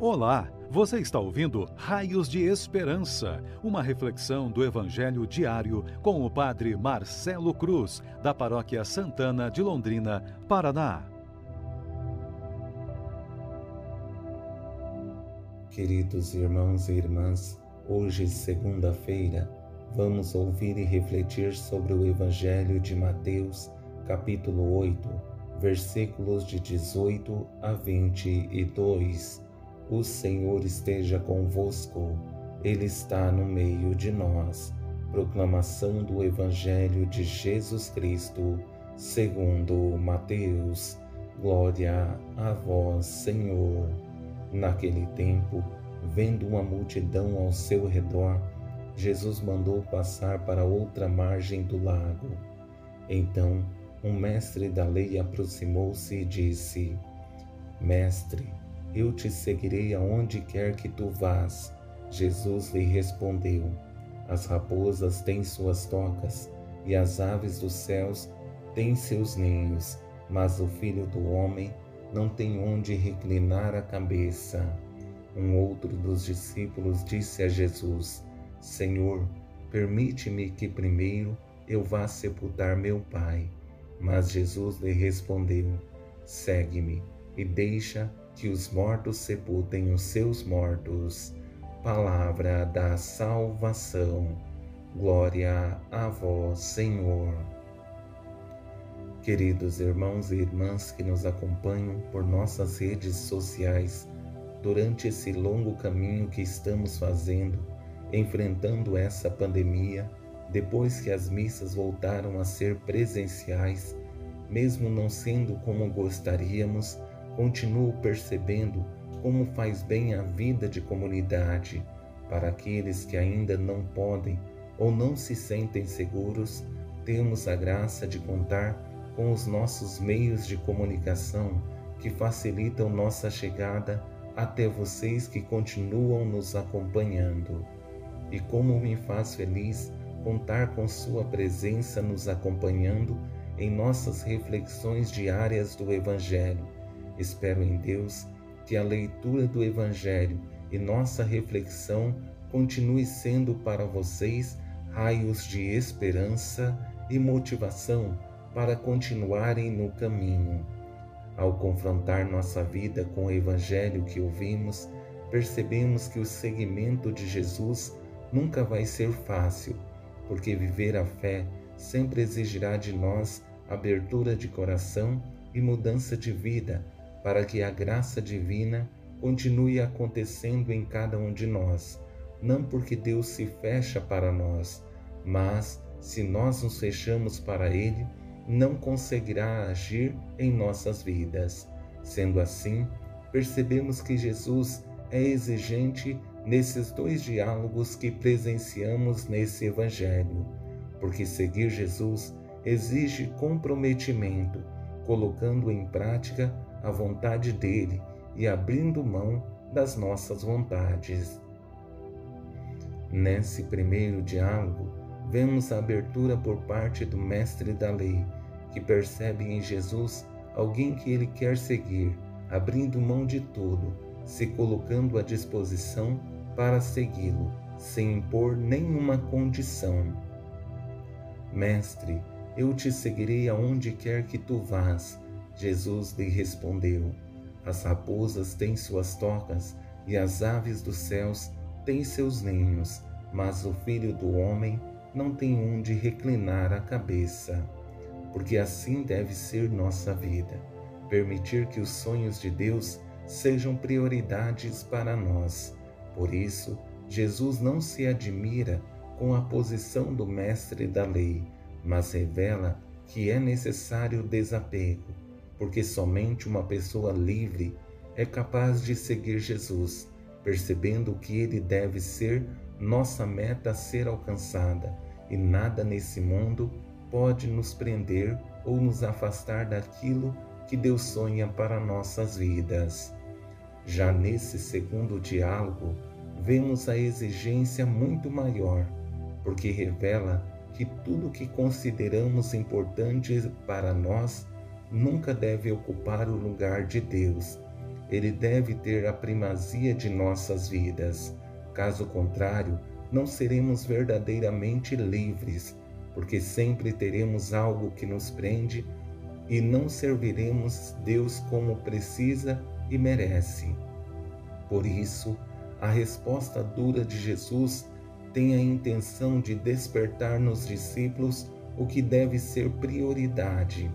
Olá, você está ouvindo Raios de Esperança, uma reflexão do Evangelho diário com o Padre Marcelo Cruz, da Paróquia Santana de Londrina, Paraná. Queridos irmãos e irmãs, hoje, segunda-feira, vamos ouvir e refletir sobre o Evangelho de Mateus, capítulo 8, versículos de 18 a 22 o Senhor esteja convosco, Ele está no meio de nós. Proclamação do Evangelho de Jesus Cristo, segundo Mateus. Glória a vós, Senhor. Naquele tempo, vendo uma multidão ao seu redor, Jesus mandou passar para outra margem do lago. Então, um mestre da lei aproximou-se e disse: Mestre, eu te seguirei aonde quer que tu vás. Jesus lhe respondeu: As raposas têm suas tocas e as aves dos céus têm seus ninhos, mas o filho do homem não tem onde reclinar a cabeça. Um outro dos discípulos disse a Jesus: Senhor, permite-me que primeiro eu vá sepultar meu pai. Mas Jesus lhe respondeu: Segue-me e deixa que os mortos sepultem os seus mortos. Palavra da salvação. Glória a vós, Senhor. Queridos irmãos e irmãs que nos acompanham por nossas redes sociais, durante esse longo caminho que estamos fazendo, enfrentando essa pandemia, depois que as missas voltaram a ser presenciais, mesmo não sendo como gostaríamos, continuo percebendo como faz bem a vida de comunidade para aqueles que ainda não podem ou não se sentem seguros. Temos a graça de contar com os nossos meios de comunicação que facilitam nossa chegada até vocês que continuam nos acompanhando. E como me faz feliz contar com Sua presença nos acompanhando em nossas reflexões diárias do Evangelho Espero em Deus que a leitura do Evangelho e nossa reflexão continue sendo para vocês raios de esperança e motivação para continuarem no caminho. Ao confrontar nossa vida com o Evangelho que ouvimos, percebemos que o seguimento de Jesus nunca vai ser fácil, porque viver a fé sempre exigirá de nós abertura de coração e mudança de vida para que a graça divina continue acontecendo em cada um de nós, não porque Deus se fecha para nós, mas se nós nos fechamos para Ele, não conseguirá agir em nossas vidas. Sendo assim, percebemos que Jesus é exigente nesses dois diálogos que presenciamos nesse Evangelho, porque seguir Jesus exige comprometimento, colocando em prática a vontade dele e abrindo mão das nossas vontades. Nesse primeiro diálogo, vemos a abertura por parte do mestre da lei, que percebe em Jesus alguém que ele quer seguir, abrindo mão de tudo, se colocando à disposição para segui-lo, sem impor nenhuma condição. Mestre, eu te seguirei aonde quer que tu vás, Jesus lhe respondeu: As raposas têm suas tocas e as aves dos céus têm seus ninhos, mas o filho do homem não tem onde reclinar a cabeça. Porque assim deve ser nossa vida, permitir que os sonhos de Deus sejam prioridades para nós. Por isso, Jesus não se admira com a posição do mestre da lei, mas revela que é necessário desapego porque somente uma pessoa livre é capaz de seguir Jesus, percebendo que ele deve ser nossa meta a ser alcançada e nada nesse mundo pode nos prender ou nos afastar daquilo que Deus sonha para nossas vidas. Já nesse segundo diálogo, vemos a exigência muito maior, porque revela que tudo que consideramos importante para nós nunca deve ocupar o lugar de Deus. ele deve ter a primazia de nossas vidas. Caso contrário, não seremos verdadeiramente livres, porque sempre teremos algo que nos prende e não serviremos Deus como precisa e merece. Por isso, a resposta dura de Jesus tem a intenção de despertar nos discípulos o que deve ser prioridade.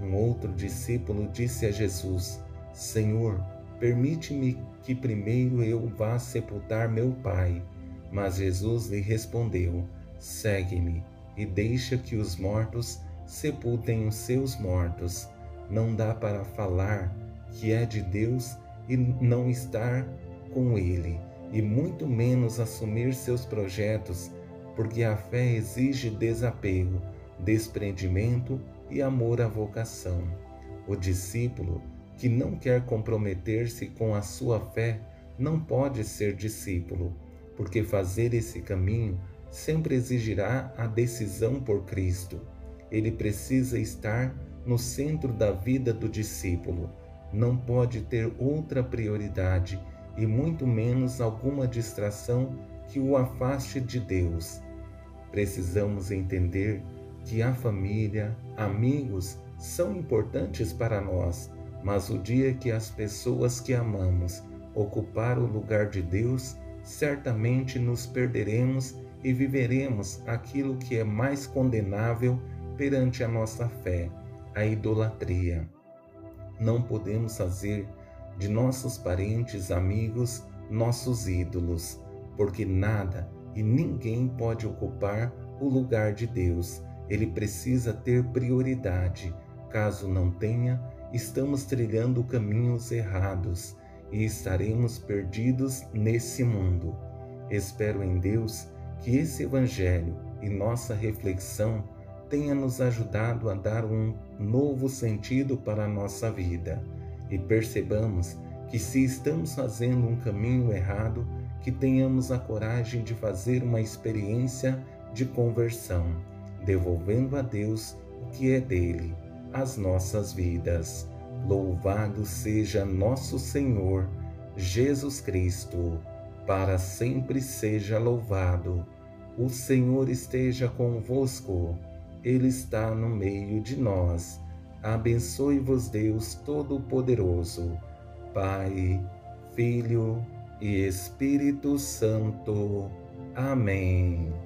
Um outro discípulo disse a Jesus: Senhor, permite-me que primeiro eu vá sepultar meu pai. Mas Jesus lhe respondeu: Segue-me e deixa que os mortos sepultem os seus mortos. Não dá para falar que é de Deus e não estar com Ele, e muito menos assumir seus projetos, porque a fé exige desapego, desprendimento e amor à vocação. O discípulo que não quer comprometer-se com a sua fé não pode ser discípulo, porque fazer esse caminho sempre exigirá a decisão por Cristo. Ele precisa estar no centro da vida do discípulo, não pode ter outra prioridade e muito menos alguma distração que o afaste de Deus. Precisamos entender que a família, amigos são importantes para nós, mas o dia que as pessoas que amamos ocupar o lugar de Deus, certamente nos perderemos e viveremos aquilo que é mais condenável perante a nossa fé, a idolatria. Não podemos fazer de nossos parentes, amigos, nossos ídolos, porque nada e ninguém pode ocupar o lugar de Deus. Ele precisa ter prioridade. Caso não tenha, estamos trilhando caminhos errados e estaremos perdidos nesse mundo. Espero em Deus que esse Evangelho e nossa reflexão tenha nos ajudado a dar um novo sentido para a nossa vida e percebamos que se estamos fazendo um caminho errado, que tenhamos a coragem de fazer uma experiência de conversão, devolvendo a Deus o que é dele, as nossas vidas. Louvado seja nosso Senhor Jesus Cristo, para sempre seja louvado. O Senhor esteja convosco ele está no meio de nós. Abençoe-vos, Deus Todo-Poderoso, Pai, Filho e Espírito Santo. Amém.